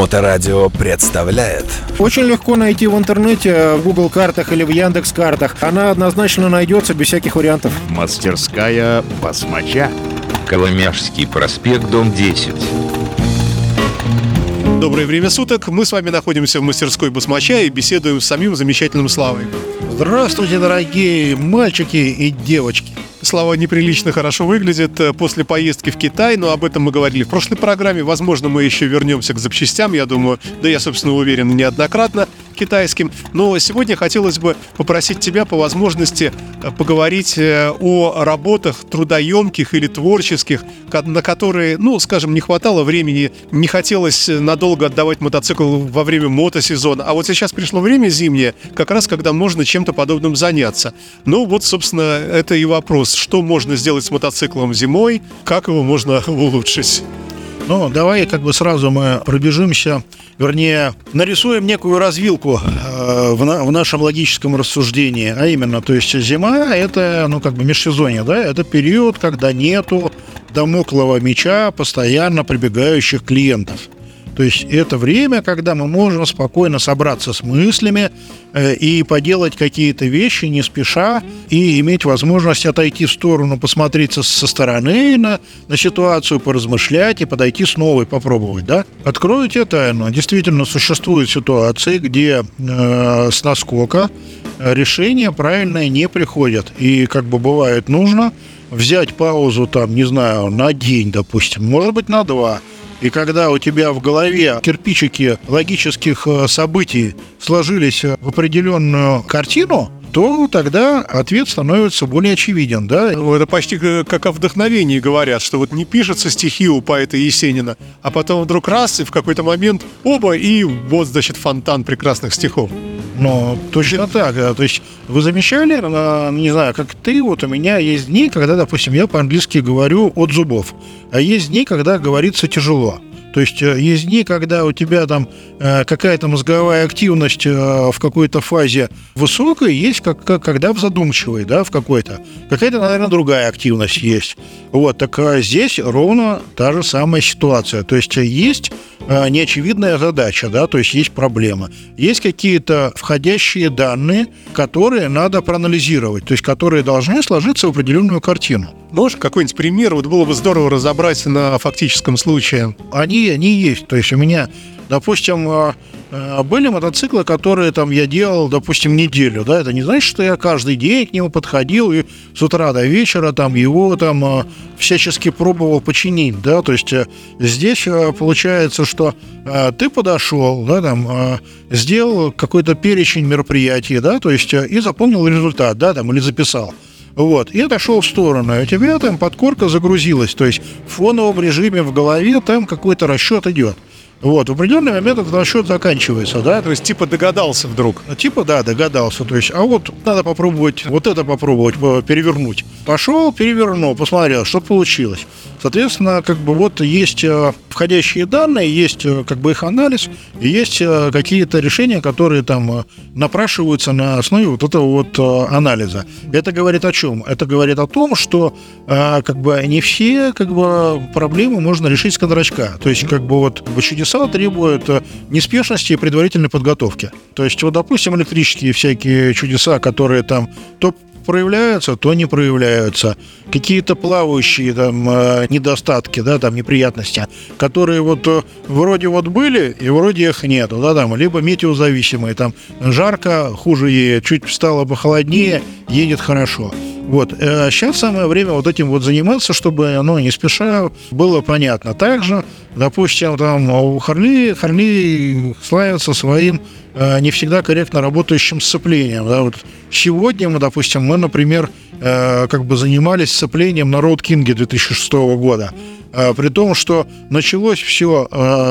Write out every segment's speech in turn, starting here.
Моторадио представляет Очень легко найти в интернете, в Google картах или в Яндекс картах. Она однозначно найдется без всяких вариантов. Мастерская басмача. Коломяжский проспект, дом 10. Доброе время суток. Мы с вами находимся в мастерской Басмача и беседуем с самим замечательным Славой. Здравствуйте, дорогие мальчики и девочки. Слава неприлично хорошо выглядит э, после поездки в Китай, но об этом мы говорили в прошлой программе. Возможно, мы еще вернемся к запчастям, я думаю, да я, собственно, уверен, неоднократно китайским. Но сегодня хотелось бы попросить тебя по возможности э, поговорить э, о работах трудоемких или творческих, на которые, ну, скажем, не хватало времени, не хотелось надолго отдавать мотоцикл во время мотосезона. А вот сейчас пришло время зимнее, как раз когда можно чем-то подобным заняться. Ну, вот, собственно, это и вопрос, что можно сделать с мотоциклом зимой, как его можно улучшить. Ну, давай как бы сразу мы пробежимся, вернее, нарисуем некую развилку э, в, на, в нашем логическом рассуждении, а именно, то есть зима – это, ну, как бы межсезонье, да, это период, когда нету домоклого меча постоянно прибегающих клиентов – то есть это время, когда мы можем спокойно собраться с мыслями э, и поделать какие-то вещи не спеша и иметь возможность отойти в сторону, посмотреть со стороны на, на ситуацию, поразмышлять и подойти снова и попробовать. Да? Открою тебе тайну. Действительно существуют ситуации, где э, с наскока решение правильное не приходит. И как бы бывает нужно взять паузу там, не знаю, на день, допустим, может быть, на два – и когда у тебя в голове кирпичики логических э, событий сложились в определенную картину, то тогда ответ становится более очевиден, да? Ну, это почти как о вдохновении говорят, что вот не пишется стихи у поэта Есенина, а потом вдруг раз, и в какой-то момент оба, и вот, значит, фонтан прекрасных стихов. Ну, точно так. Да. То есть вы замечали, не знаю, как ты, вот у меня есть дни, когда, допустим, я по-английски говорю от зубов, а есть дни, когда говорится тяжело. То есть э, есть дни, когда у тебя там э, какая-то мозговая активность э, в какой-то фазе высокая, есть как, как когда в задумчивой, да, в какой-то. Какая-то, наверное, другая активность есть. Вот, так здесь ровно та же самая ситуация. То есть есть неочевидная задача, да, то есть есть проблема. Есть какие-то входящие данные, которые надо проанализировать, то есть которые должны сложиться в определенную картину. Можешь какой-нибудь пример? Вот было бы здорово разобрать на фактическом случае. Они, они есть. То есть у меня, допустим, а, а, были мотоциклы, которые там я делал, допустим, неделю, да, это не значит, что я каждый день к нему подходил и с утра до вечера там его там а, всячески пробовал починить, да, то есть э, здесь получается, что ты подошел, да, там, сделал какой-то перечень мероприятий, да, то есть э, и запомнил результат, да, там, или записал. Вот, и отошел в сторону, и у тебя там подкорка загрузилась, то есть в фоновом режиме в голове там какой-то расчет идет. Вот, в определенный момент этот расчет заканчивается, да? То есть, типа, догадался вдруг? Типа, да, догадался. То есть, а вот надо попробовать вот это попробовать перевернуть. Пошел, перевернул, посмотрел, что получилось. Соответственно, как бы вот есть э, входящие данные, есть э, как бы их анализ, и есть э, какие-то решения, которые там напрашиваются на основе вот этого вот анализа. Это говорит о чем? Это говорит о том, что как бы не все как бы проблемы можно решить с кондрачка. То есть как бы вот чудеса требуют неспешности и предварительной подготовки. То есть вот, допустим, электрические всякие чудеса, которые там то проявляются, то не проявляются. Какие-то плавающие там э, недостатки, да, там неприятности, которые вот э, вроде вот были и вроде их нету, да, там, либо метеозависимые, там жарко, хуже едет, чуть стало похолоднее, едет хорошо. Вот. Сейчас э, самое время вот этим вот заниматься, чтобы оно не спеша было понятно. Также, допустим, там у Харли, Харли славится своим э, не всегда корректно работающим сцеплением. Да? Вот сегодня мы, допустим, мы, например, э, как бы занимались сцеплением на Road King 2006 года. При том, что началось все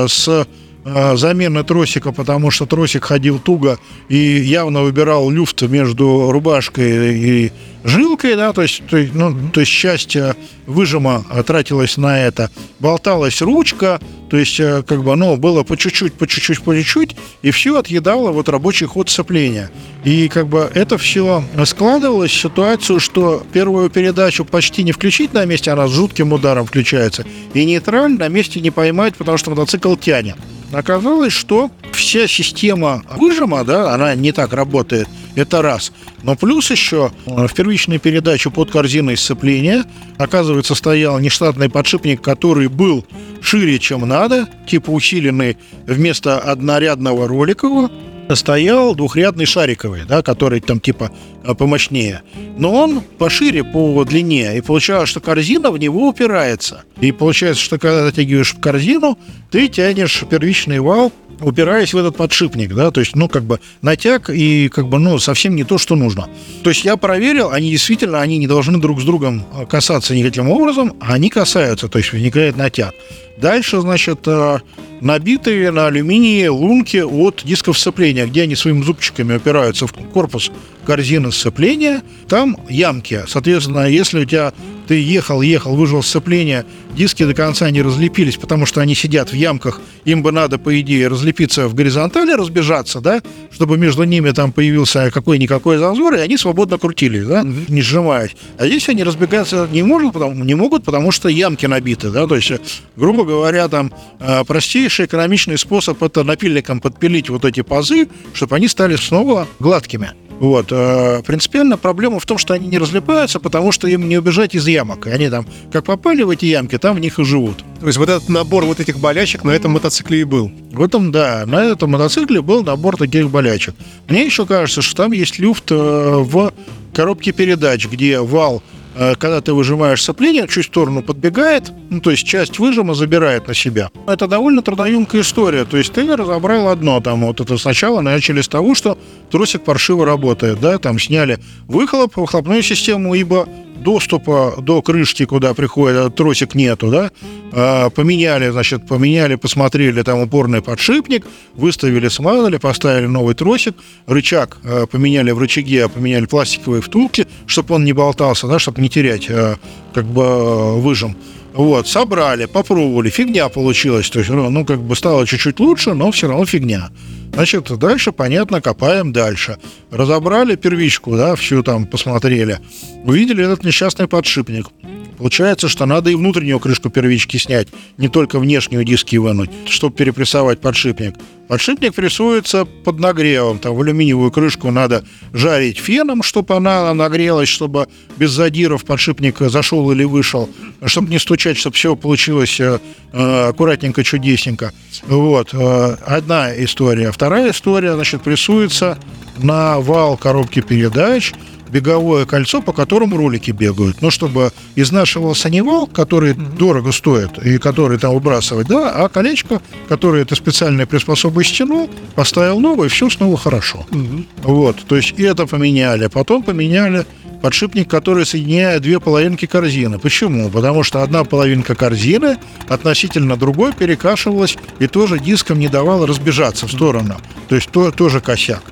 с Э, замены тросика, потому что тросик ходил туго и явно выбирал люфт между рубашкой и жилкой, да, то есть, ну, то есть часть выжима тратилась на это. Болталась ручка, то есть э, как бы оно было по чуть-чуть, по чуть-чуть, по чуть-чуть, и все отъедало вот рабочий ход сцепления. И как бы это все складывалось в ситуацию, что первую передачу почти не включить на месте, она с жутким ударом включается, и нейтраль на месте не поймать, потому что мотоцикл тянет. Оказалось, что вся система выжима, да, она не так работает. Это раз. Но плюс еще э, в первичной передаче под корзиной сцепления, оказывается, стоял нештатный подшипник, который был шире, чем надо, типа усиленный вместо однорядного роликового, стоял двухрядный шариковый, да, который там типа э, помощнее. Но он пошире по длине, и получалось, что корзина в него упирается. И получается, что когда затягиваешь корзину, ты тянешь первичный вал упираясь в этот подшипник, да, то есть, ну, как бы натяг и, как бы, ну, совсем не то, что нужно. То есть я проверил, они действительно, они не должны друг с другом э, касаться никаким образом, а они касаются, то есть возникает натяг. Дальше, значит, э, набитые на алюминии лунки от дисков сцепления, где они своими зубчиками опираются в корпус корзины сцепления, там ямки. Соответственно, если у тебя ты ехал, ехал, выжил сцепление, диски до конца не разлепились, потому что они сидят в ямках, им бы надо, по идее, разлепиться в горизонтали, разбежаться, да, чтобы между ними там появился какой-никакой зазор, и они свободно крутились, да, не сжимаясь. А здесь они разбегаться не, могут, потому, не могут, потому что ямки набиты, да, то есть, грубо говоря, там э, простейший экономичный способ это напильником подпилить вот эти пазы, чтобы они стали снова гладкими. Вот. Э, принципиально проблема в том, что они не разлипаются, потому что им не убежать из ямок. И они там, как попали в эти ямки, там в них и живут. То есть вот этот набор вот этих болячек на этом мотоцикле и был? В этом, да. На этом мотоцикле был набор таких болячек. Мне еще кажется, что там есть люфт э, в коробке передач, где вал Э, когда ты выжимаешь сопление, чуть в сторону подбегает, ну, то есть часть выжима забирает на себя. Это довольно трудоемкая история. То есть ты разобрал одно, там, вот это сначала начали с того, что тросик паршиво работает, да, там сняли выхлоп, выхлопную систему, ибо доступа до крышки, куда приходит этот тросик, нету, да, а, поменяли, значит, поменяли, посмотрели там упорный подшипник, выставили, смазали, поставили новый тросик, рычаг а, поменяли в рычаге, а поменяли пластиковые втулки, чтобы он не болтался, да, чтобы не терять а, как бы выжим. Вот, собрали, попробовали, фигня получилась. То есть, ну, ну, как бы стало чуть-чуть лучше, но все равно фигня. Значит, дальше, понятно, копаем дальше. Разобрали первичку, да, всю там посмотрели. Увидели этот несчастный подшипник. Получается, что надо и внутреннюю крышку первички снять, не только внешнюю диски вынуть, чтобы перепрессовать подшипник. Подшипник прессуется под нагревом. Там в алюминиевую крышку надо жарить феном, чтобы она нагрелась, чтобы без задиров подшипник зашел или вышел, чтобы не стучать, чтобы все получилось э, э, аккуратненько, чудесненько. Вот. Э, одна история. Вторая история, значит, прессуется на вал коробки передач – беговое кольцо, по которому ролики бегают. Ну, чтобы изнашивался не вал, который mm-hmm. дорого стоит и который там выбрасывать, да, а колечко, которое это специальной приспособой стянул, поставил новое, и все снова хорошо. Mm-hmm. Вот, то есть и это поменяли. Потом поменяли подшипник, который соединяет две половинки корзины. Почему? Потому что одна половинка корзины относительно другой перекашивалась и тоже диском не давала разбежаться в сторону. То есть то, тоже косяк.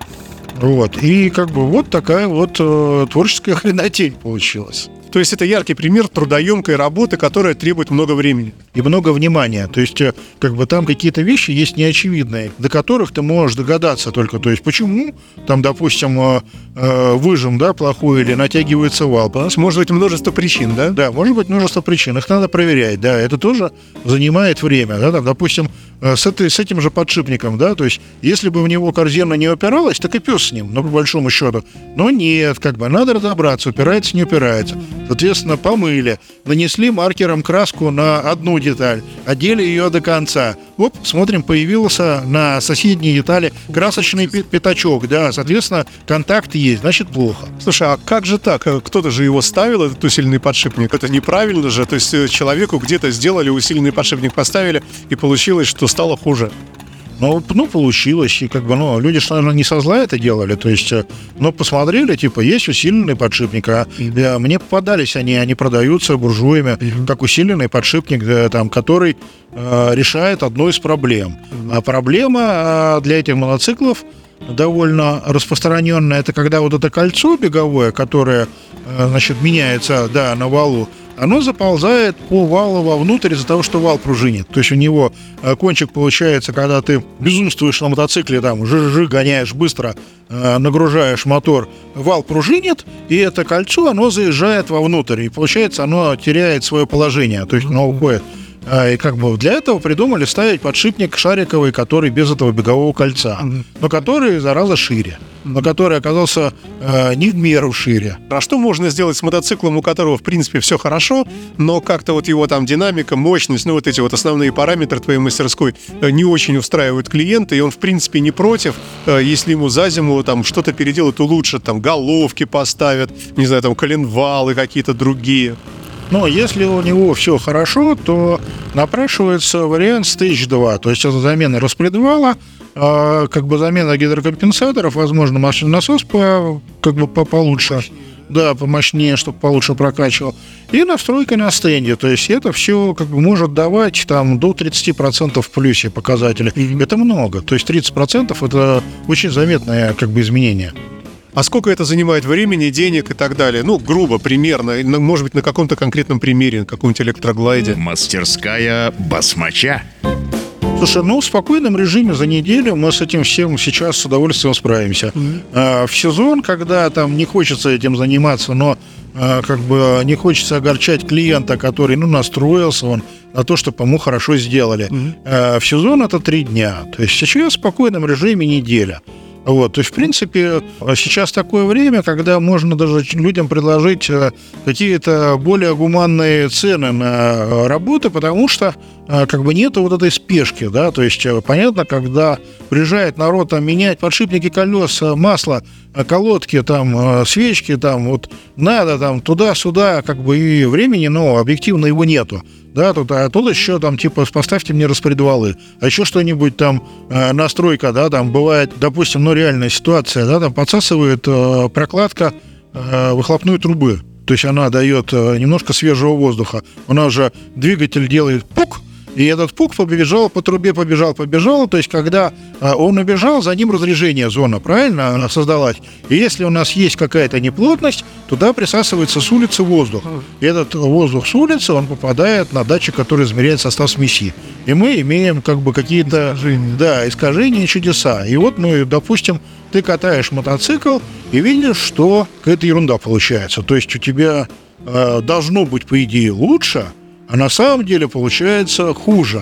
Вот. И как бы вот такая вот э, творческая хренотень получилась. То есть это яркий пример трудоемкой работы, которая требует много времени. И много внимания. То есть, э, как бы там какие-то вещи есть неочевидные, до которых ты можешь догадаться только. То есть, почему там, допустим, э, э, выжим, да, плохой или натягивается вал. Потому что может быть множество причин, да? Да, может быть множество причин. Их надо проверять, да. Это тоже занимает время, да. Там, допустим, с, этой, с этим же подшипником, да, то есть, если бы в него корзина не упиралась, так и пес с ним, ну, по большому счету. Но нет, как бы, надо разобраться, упирается, не упирается. Соответственно, помыли, нанесли маркером краску на одну деталь, одели ее до конца. Оп, смотрим, появился на соседней детали красочный пятачок, да, соответственно, контакт есть, значит, плохо. Слушай, а как же так? Кто-то же его ставил, этот усиленный подшипник. Это неправильно же. То есть э, человеку где-то сделали усиленный подшипник, поставили, и получилось, что стало хуже. Ну, ну, получилось, и как бы, ну, люди, наверное, не со зла это делали, то есть, э, ну, посмотрели, типа, есть усиленный подшипник, а mm-hmm. мне попадались они, они продаются буржуями, mm-hmm. как усиленный подшипник, э, там, который э, решает одну из проблем. Mm-hmm. А проблема э, для этих мотоциклов довольно распространенная, это когда вот это кольцо беговое, которое, э, значит, меняется, да, на валу, оно заползает по валу вовнутрь из-за того, что вал пружинит. То есть у него э, кончик получается, когда ты безумствуешь на мотоцикле, там, жи-жи, гоняешь быстро, э, нагружаешь мотор, вал пружинит, и это кольцо, оно заезжает вовнутрь, и получается, оно теряет свое положение, то есть оно уходит. А, И как бы для этого придумали ставить подшипник шариковый, который без этого бегового кольца, но который, зараза, шире, но который оказался э, не в меру шире. А что можно сделать с мотоциклом, у которого, в принципе, все хорошо, но как-то вот его там динамика, мощность, ну вот эти вот основные параметры твоей мастерской э, не очень устраивают клиента, и он, в принципе, не против, э, если ему за зиму там что-то переделают, улучшат, там головки поставят, не знаю, там коленвалы какие-то другие. Но если у него все хорошо, то напрашивается вариант Stage 2, то есть это замена распредвала, а, как бы замена гидрокомпенсаторов, возможно, машинный насос по, как бы по получше. Да, помощнее, чтобы получше прокачивал. И настройка на стенде. То есть это все как бы может давать там до 30% в плюсе показатели. Это много. То есть 30% это очень заметное как бы изменение. А сколько это занимает времени, денег и так далее? Ну, грубо, примерно, ну, может быть, на каком-то конкретном примере, на каком-нибудь электроглайде. Мастерская басмача. Слушай, ну в спокойном режиме за неделю мы с этим всем сейчас с удовольствием справимся. А, в сезон, когда там не хочется этим заниматься, но а, как бы не хочется огорчать клиента, который ну настроился он на то, чтобы ему хорошо сделали. А, в сезон это три дня. То есть сейчас в спокойном режиме неделя. Вот, то есть, в принципе, сейчас такое время, когда можно даже людям предложить э, какие-то более гуманные цены на э, работы, потому что э, как бы нету вот этой спешки, да, то есть понятно, когда приезжает народ там менять подшипники колес, масло, колодки, там, свечки, там, вот надо там туда-сюда, как бы и времени, но объективно его нету. Да, тут, а тут еще там, типа, поставьте мне распредвалы. А еще что-нибудь там, э, настройка, да, там бывает, допустим, ну, реальная ситуация, да, там подсасывает э, прокладка э, выхлопной трубы. То есть она дает э, немножко свежего воздуха. Она уже двигатель делает пук, и этот пук побежал по трубе, побежал, побежал. То есть, когда а, он убежал, за ним разрежение зона, правильно, она создалась. И если у нас есть какая-то неплотность, туда присасывается с улицы воздух. И этот воздух с улицы, он попадает на датчик, который измеряет состав смеси. И мы имеем как бы какие-то... Да, искажения и чудеса. И вот, ну, допустим, ты катаешь мотоцикл и видишь, что какая-то ерунда получается. То есть у тебя э, должно быть, по идее, лучше, а на самом деле получается хуже.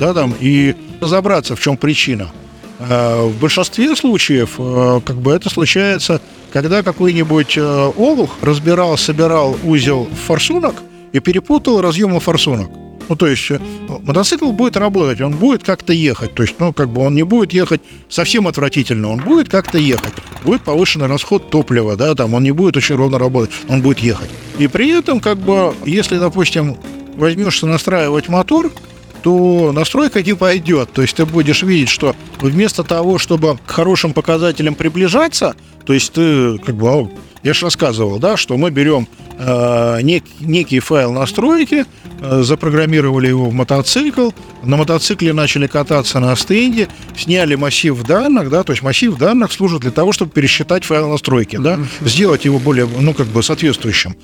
Да, там, и разобраться, в чем причина. Э, В большинстве случаев э, как бы это случается, когда какой-нибудь э, олух разбирал, собирал узел форсунок и перепутал разъемы форсунок. Ну, то есть э, мотоцикл будет работать, он будет как-то ехать. То есть, ну, как бы он не будет ехать совсем отвратительно, он будет как-то ехать. Будет повышенный расход топлива, да, там он не будет очень ровно работать, он будет ехать. И при этом, как бы, если, допустим, возьмешься настраивать мотор, то настройка не пойдет. То есть ты будешь видеть, что вместо того, чтобы к хорошим показателям приближаться, то есть ты как бы, а, я же рассказывал, да, что мы берем э, нек- некий файл настройки, э, запрограммировали его в мотоцикл, на мотоцикле начали кататься на стенде, сняли массив данных, да, то есть массив данных служит для того, чтобы пересчитать файл настройки, да, сделать его более, ну, как бы соответствующим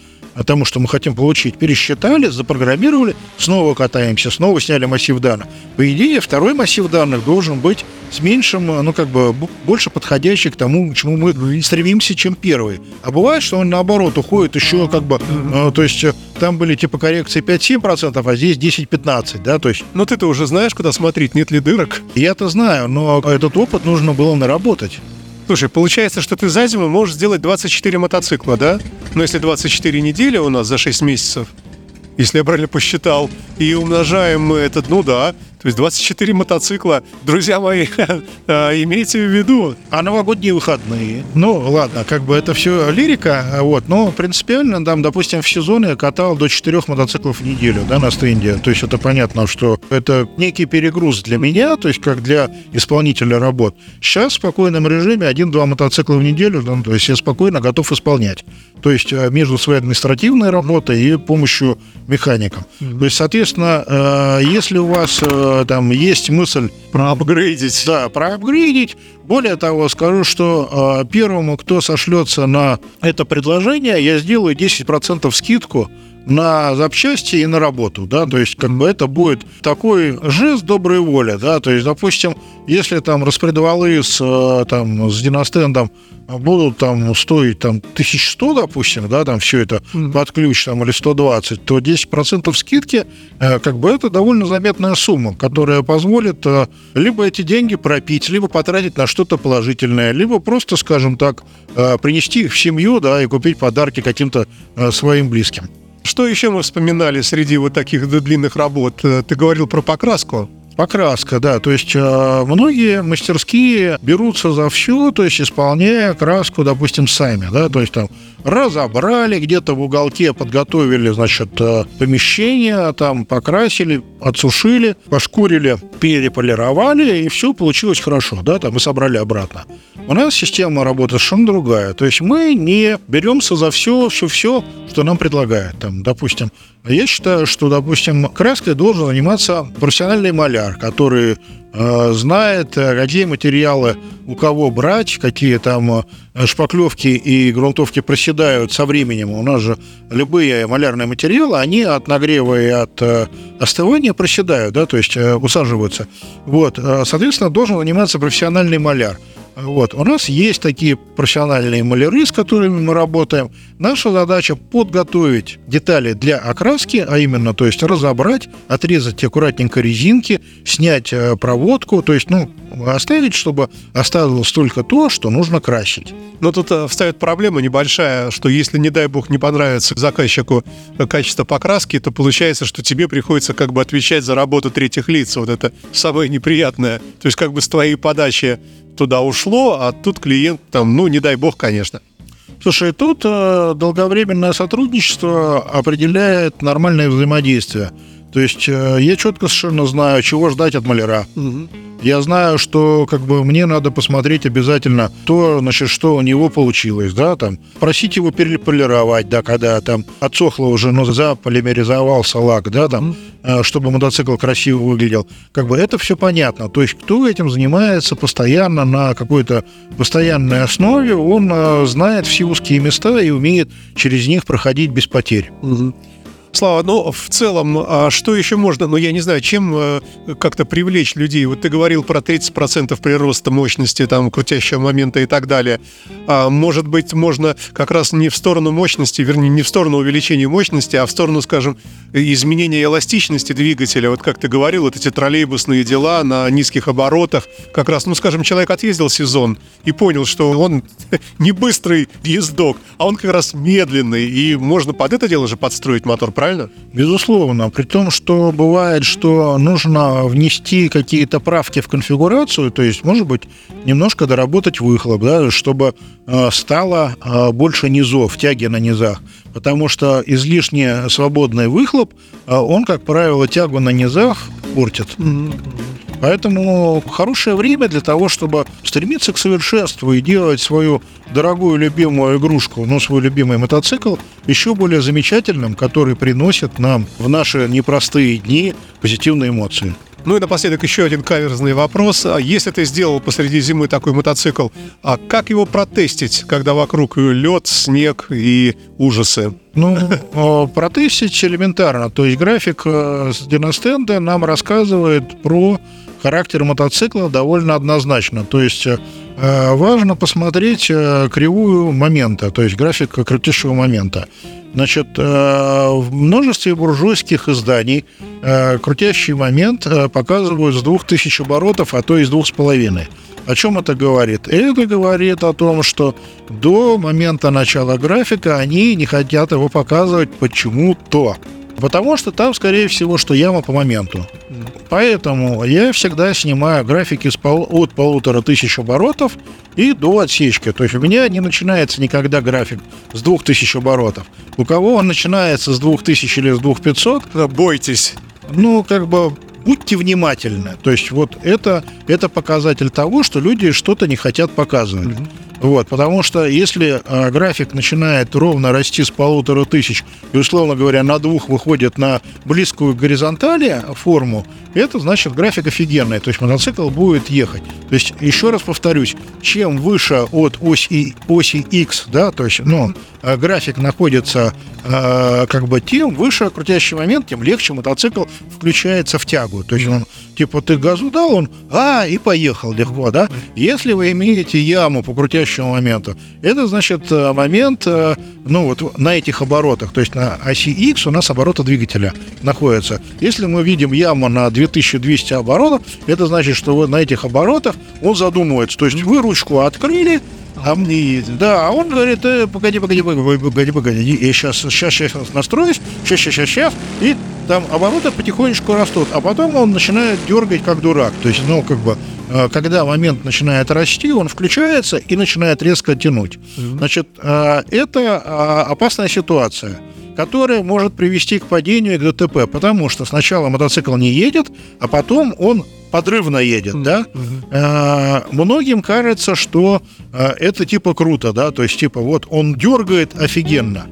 тому, что мы хотим получить, пересчитали, запрограммировали, снова катаемся, снова сняли массив данных. По идее, второй массив данных должен быть с меньшим, ну, как бы, больше подходящий к тому, к чему мы стремимся, чем первый. А бывает, что он, наоборот, уходит еще, как бы, э, то есть, э, там были, типа, коррекции 5-7%, а здесь 10-15, да, то есть, Но ты-то уже знаешь, куда смотреть, нет ли дырок. я-то знаю, но этот опыт нужно было наработать. Слушай, получается, что ты за зиму можешь сделать 24 мотоцикла, да? Но если 24 недели у нас за 6 месяцев, если я правильно посчитал, и умножаем мы этот, ну да, то есть 24 мотоцикла. Друзья мои, а, имейте в виду, А новогодние выходные? Ну, ладно, как бы это все лирика, вот, но принципиально, там, допустим, в сезон я катал до 4 мотоциклов в неделю, да, на стенде. То есть это понятно, что это некий перегруз для меня, то есть как для исполнителя работ. Сейчас в спокойном режиме один-два мотоцикла в неделю, да, то есть я спокойно готов исполнять. То есть э, между своей административной работой и помощью механикам. То есть, соответственно, э, если у вас э, там есть мысль проапгрейдить. да, проапгрейдить. Более того, скажу, что первому, кто сошлется на это предложение, я сделаю 10% скидку на запчасти и на работу, да, то есть как бы это будет такой жест доброй воли, да, то есть, допустим, если там распредвалы с, э, там, с диностендом будут там стоить там 1100, допустим, да, там все это под ключ там или 120, то 10% скидки, э, как бы это довольно заметная сумма, которая позволит э, либо эти деньги пропить, либо потратить на что-то положительное, либо просто, скажем так, принести их в семью, да, и купить подарки каким-то своим близким. Что еще мы вспоминали среди вот таких длинных работ? Э, Ты говорил про покраску. Покраска, да. То есть э, многие мастерские берутся за все, то есть исполняя краску, допустим, сами, да, то есть там разобрали, где-то в уголке подготовили, значит, э, помещение, там покрасили, отсушили, пошкурили, переполировали, и все получилось хорошо, да, там и собрали обратно. У нас система работы совершенно другая. То есть мы не беремся за все, все, все, что нам предлагают. Там, допустим, я считаю, что, допустим, краской должен заниматься профессиональный маляр, который знает, э, какие материалы у кого брать, какие там э, шпаклевки и грунтовки проседают со временем. У нас же любые малярные материалы, они от нагрева и от э, остывания проседают, да, то есть э, усаживаются. Вот, э, соответственно, должен заниматься профессиональный маляр. Вот. У нас есть такие профессиональные маляры, с которыми мы работаем. Наша задача подготовить детали для окраски, а именно, то есть разобрать, отрезать аккуратненько резинки, снять э, проводку, то есть, ну, оставить, чтобы оставалось только то, что нужно красить. Но тут э, встает проблема небольшая, что если, не дай бог, не понравится заказчику э, качество покраски, то получается, что тебе приходится как бы отвечать за работу третьих лиц. Вот это самое неприятное. То есть как бы с твоей подачи туда ушло, а тут клиент там, ну, не дай бог, конечно. Слушай, тут э, долговременное сотрудничество определяет нормальное взаимодействие. То есть э, я четко совершенно знаю, чего ждать от маляра. Я знаю, что как бы мне надо посмотреть обязательно то, значит, что у него получилось, да, там, просить его переполировать, да, когда там отсохло уже, но заполимеризовался лак, да, там, э, чтобы мотоцикл красиво выглядел. Как бы это все понятно. То есть кто этим занимается постоянно на какой-то постоянной основе, он э, знает все узкие места и умеет через них проходить без потерь. Слава, ну, в целом, а что еще можно, ну, я не знаю, чем э, как-то привлечь людей? Вот ты говорил про 30% прироста мощности, там, крутящего момента и так далее. А, может быть, можно как раз не в сторону мощности, вернее, не в сторону увеличения мощности, а в сторону, скажем, изменения эластичности двигателя. Вот как ты говорил, вот эти троллейбусные дела на низких оборотах. Как раз, ну, скажем, человек отъездил сезон и понял, что он не быстрый ездок, а он как раз медленный, и можно под это дело же подстроить мотор, правильно? Безусловно. При том, что бывает, что нужно внести какие-то правки в конфигурацию, то есть, может быть, немножко доработать выхлоп, да, чтобы э, стало э, больше низов, тяги на низах. Потому что излишне свободный выхлоп, э, он, как правило, тягу на низах портит. Поэтому хорошее время для того, чтобы стремиться к совершенству и делать свою дорогую любимую игрушку, ну, свой любимый мотоцикл, еще более замечательным, который приносит нам в наши непростые дни позитивные эмоции. Ну и напоследок еще один каверзный вопрос. А Если ты сделал посреди зимы такой мотоцикл, а как его протестить, когда вокруг лед, снег и ужасы? Ну, э, протестить элементарно. То есть график э, с диностенда нам рассказывает про характер мотоцикла довольно однозначно. То есть э, важно посмотреть э, кривую момента, то есть график крутящего момента. Значит, э, в множестве буржуйских изданий крутящий момент показывают с 2000 оборотов, а то и с 2,5. О чем это говорит? Это говорит о том, что до момента начала графика они не хотят его показывать почему-то. Потому что там, скорее всего, что яма по моменту. Поэтому я всегда снимаю графики с пол- от полутора тысяч оборотов и до отсечки. То есть у меня не начинается никогда график с двух тысяч оборотов. У кого он начинается с двух тысяч или с двух пятьсот, Бойтесь. ну, как бы будьте внимательны. То есть вот это, это показатель того, что люди что-то не хотят показывать. Вот, потому что если э, график начинает ровно расти с полутора тысяч и, условно говоря, на двух выходит на близкую к горизонтали форму, это значит график офигенный, то есть мотоцикл будет ехать. То есть, еще раз повторюсь, чем выше от оси, оси X, да, то есть, ну, э, график находится э, как бы тем выше крутящий момент, тем легче мотоцикл включается в тягу. То есть он, типа, ты газу дал, он, а, и поехал легко, да. Если вы имеете яму по крутящему моменту, это значит э, момент, э, ну, вот на этих оборотах, то есть на оси X у нас обороты двигателя находятся. Если мы видим яму на 2200 оборотов, это значит, что вот на этих оборотах он задумывается. То есть вы ручку открыли, а мне, да, а он говорит, э, погоди, погоди, погоди, погоди, погоди, и сейчас, сейчас, сейчас настроюсь, сейчас, сейчас, сейчас, сейчас, и там обороты потихонечку растут, а потом он начинает дергать как дурак, то есть, ну, как бы, э, когда момент начинает расти, он включается и начинает резко тянуть. Значит, э, это э, опасная ситуация которая может привести к падению и к ДТП, потому что сначала мотоцикл не едет, а потом он подрывно едет, да, э, многим кажется, что э, это типа круто, да, то есть типа вот он дергает офигенно.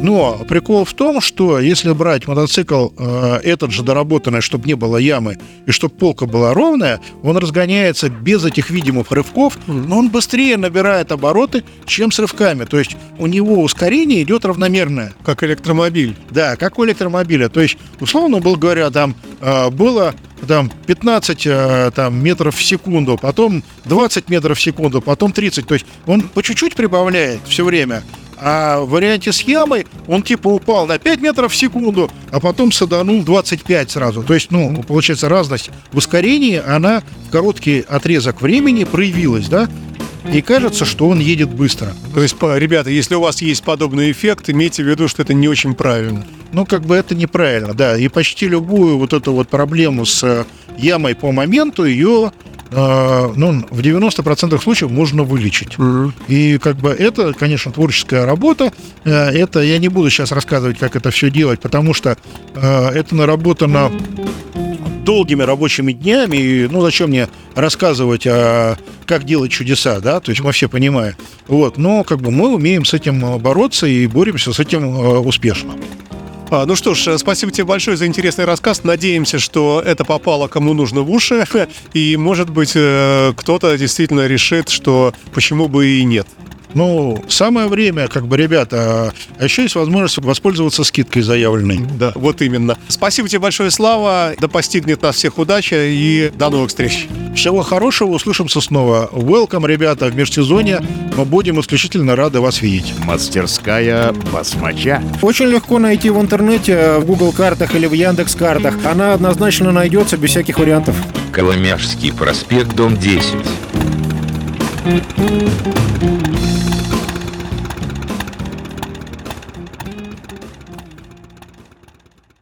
Но прикол в том, что если брать мотоцикл э, этот же доработанный, чтобы не было ямы и чтобы полка была ровная, он разгоняется без этих видимых рывков, но он быстрее набирает обороты, чем с рывками. То есть у него ускорение идет равномерное. Как электромобиль. Да, как у электромобиля. То есть, условно был говоря, там э, было там 15 э, там, метров в секунду, потом 20 метров в секунду, потом 30. То есть он по чуть-чуть прибавляет все время. А в варианте с ямой он типа упал на 5 метров в секунду, а потом саданул 25 сразу. То есть, ну, получается, разность в ускорении, она в короткий отрезок времени проявилась, да? И кажется, что он едет быстро. То есть, ребята, если у вас есть подобный эффект, имейте в виду, что это не очень правильно. Ну, как бы это неправильно, да. И почти любую вот эту вот проблему с э, ямой по моменту, ее, э, ну, в 90% случаев можно вылечить. И как бы это, конечно, творческая работа. Э, Это я не буду сейчас рассказывать, как это все делать, потому что э, это наработано долгими рабочими днями. И, ну, зачем мне рассказывать, а, как делать чудеса, да? То есть мы все понимаем. Вот, но как бы мы умеем с этим э, бороться и боремся с этим э, успешно. А, ну что ж, э, спасибо тебе большое за интересный рассказ. Надеемся, что это попало кому нужно в уши. И, может быть, э, кто-то действительно решит, что почему бы и нет. Ну, самое время, как бы, ребята, а еще есть возможность воспользоваться скидкой заявленной. Да, вот именно. Спасибо тебе большое, Слава. Да постигнет нас всех удача и до новых встреч. Всего хорошего, услышимся снова. Welcome, ребята, в межсезонье. Мы будем исключительно рады вас видеть. Мастерская басмача. Очень легко найти в интернете, в Google картах или в Яндекс картах. Она однозначно найдется без всяких вариантов. Коломяжский проспект, дом 10.